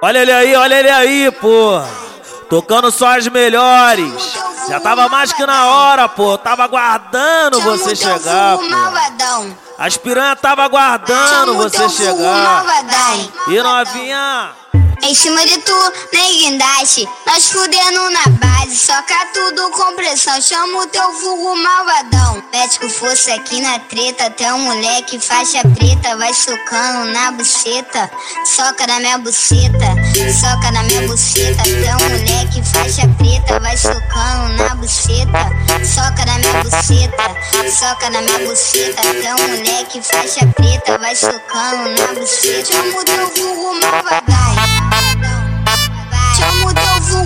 Olha ele aí, olha ele aí, pô. Tocando só as melhores. Já tava mais que na hora, pô. Tava aguardando você chegar, pô. As piranha tava aguardando você chegar. E novinha. Em cima de tu, nem guindaste. Nós fudendo na base, soca tudo com pressão. Chama o teu fogo malvadão. Com força aqui na treta. Até um moleque faixa preta vai socando na buceta. Soca na minha buceta, soca na minha buceta. Até um moleque faixa preta vai socando na buceta. Soca na minha buceta, soca na minha buceta. Até um moleque faixa preta vai socando na buceta. Chama o teu fogo malvadão.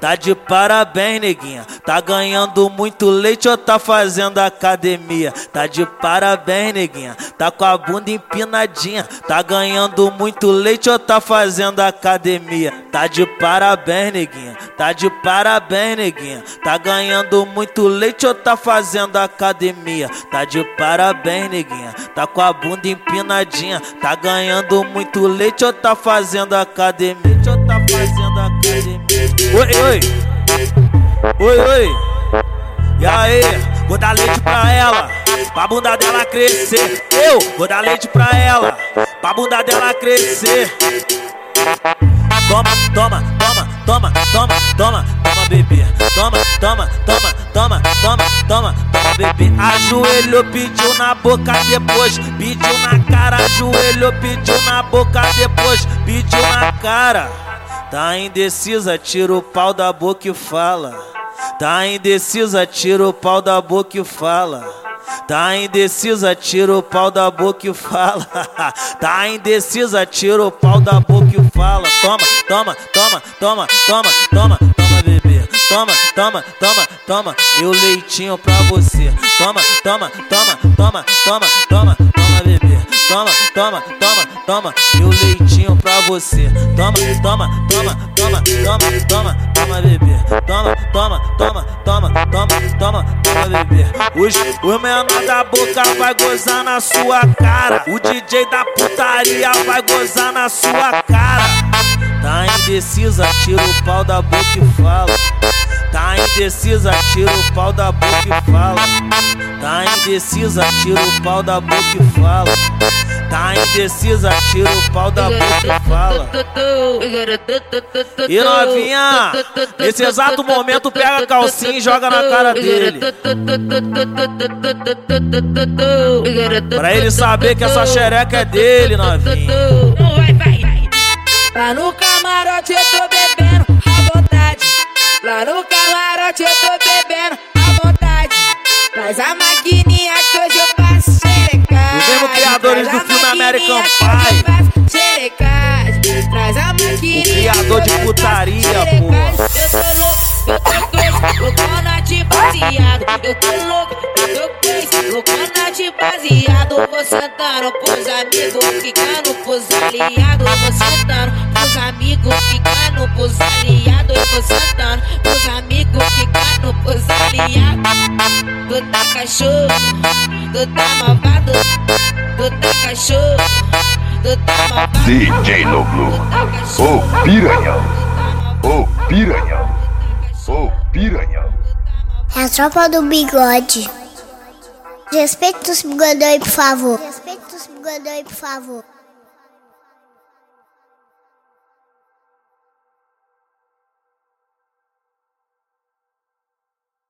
Tá de parabéns, neguinha. Tá ganhando muito leite ou tá fazendo academia? Tá de parabéns, neguinha. Tá com a bunda empinadinha. Tá ganhando muito leite ou tá fazendo academia? Tá de parabéns, neguinha. Tá de parabéns, neguinha. Tá ganhando muito leite ou tá fazendo academia? Tá de parabéns, neguinha. Tá com a bunda empinadinha. Tá ganhando muito leite ou tá fazendo academia? Ou tá fazendo academia? Oi, oi. Oi, oi. E aí, vou dar leite pra ela, pra bunda dela crescer. Eu vou dar leite pra ela, pra bunda dela crescer. Toma, toma, toma, toma, toma, toma, toma, bebê. Toma, toma, toma, toma, toma, toma. Ajoelhou, pediu na boca depois, pediu na cara. Ajoelhou, pediu na boca depois, pediu na cara. Tá indecisa, tira o pau da boca e fala. Tá indecisa, tira o pau da boca e fala. Tá indecisa, tira o pau da boca e fala. tá indecisa, tira o pau da boca e fala. Toma, toma, toma, toma, toma, toma, toma. Toma, toma, toma, meu leitinho pra você. Toma, toma, toma, toma, toma, toma, toma, bebê. Toma, toma, toma, toma, meu leitinho pra você. Toma, toma, toma, toma, toma, toma, toma, bebê. Toma, toma, toma, toma, toma, toma, toma, bebê. Os, os menor da boca vai gozar na sua cara. O DJ da putaria vai gozar na sua cara. Tá indecisa, tira o pau da boca e fala. Tá indecisa, tira o pau da boca e fala. Tá indecisa, tira o pau da boca e fala. Tá indecisa, tira o pau da boca e fala. E novinha, nesse exato momento pega a calcinha e joga na cara dele. Pra ele saber que essa xereca é dele, novinha. No camarote eu tô bebendo à vontade. Lá no camarote eu tô bebendo à vontade. Traz a maquininha que hoje eu faço xerecagem. Os mesmos criadores do filme American Pie. Traz a maquininha. O criador de putaria, pô. Sentando pros amigos, ficando pros aliados. Vou sentando pros amigos, ficando pros aliados. Vou sentando pros amigos, ficando pros aliados. Tu tá cachorro, tu tá malvado, tu tá cachorro, tu tá malvado. DJ Noglu, o piranhão, o piranhão, o piranhão. É a tropa do bigode. Respeita os bigodões, por favor. Respeita os bigodões, por favor.